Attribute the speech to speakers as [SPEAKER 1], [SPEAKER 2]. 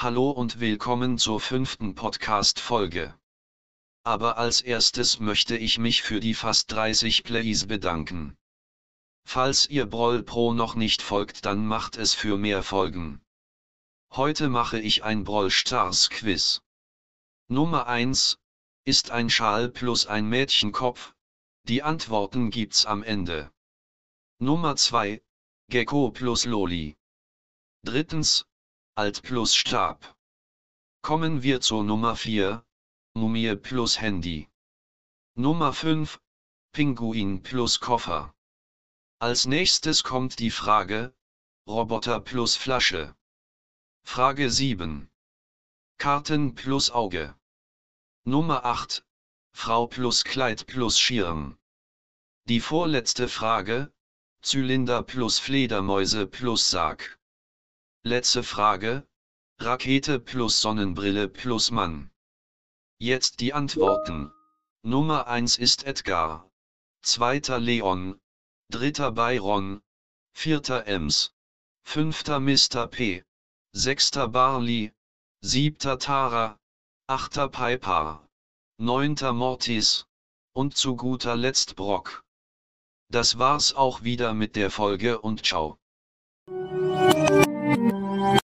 [SPEAKER 1] Hallo und willkommen zur fünften Podcast-Folge. Aber als erstes möchte ich mich für die fast 30 Plays bedanken. Falls ihr Brawl Pro noch nicht folgt, dann macht es für mehr Folgen. Heute mache ich ein Brawl Stars Quiz. Nummer 1 ist ein Schal plus ein Mädchenkopf. Die Antworten gibt's am Ende. Nummer 2 Gecko plus Loli. Drittens Alt plus Stab. Kommen wir zur Nummer 4 Mumie plus Handy. Nummer 5 Pinguin plus Koffer. Als nächstes kommt die Frage Roboter plus Flasche. Frage 7. Karten plus Auge. Nummer 8. Frau plus Kleid plus Schirm. Die vorletzte Frage. Zylinder plus Fledermäuse plus Sarg. Letzte Frage. Rakete plus Sonnenbrille plus Mann. Jetzt die Antworten. Nummer 1 ist Edgar. Zweiter Leon. Dritter Byron. Vierter Ems. Fünfter Mr. P sechster Barley, siebter Tara, achter Piper, neunter Mortis, und zu guter Letzt Brock. Das war's auch wieder mit der Folge und ciao.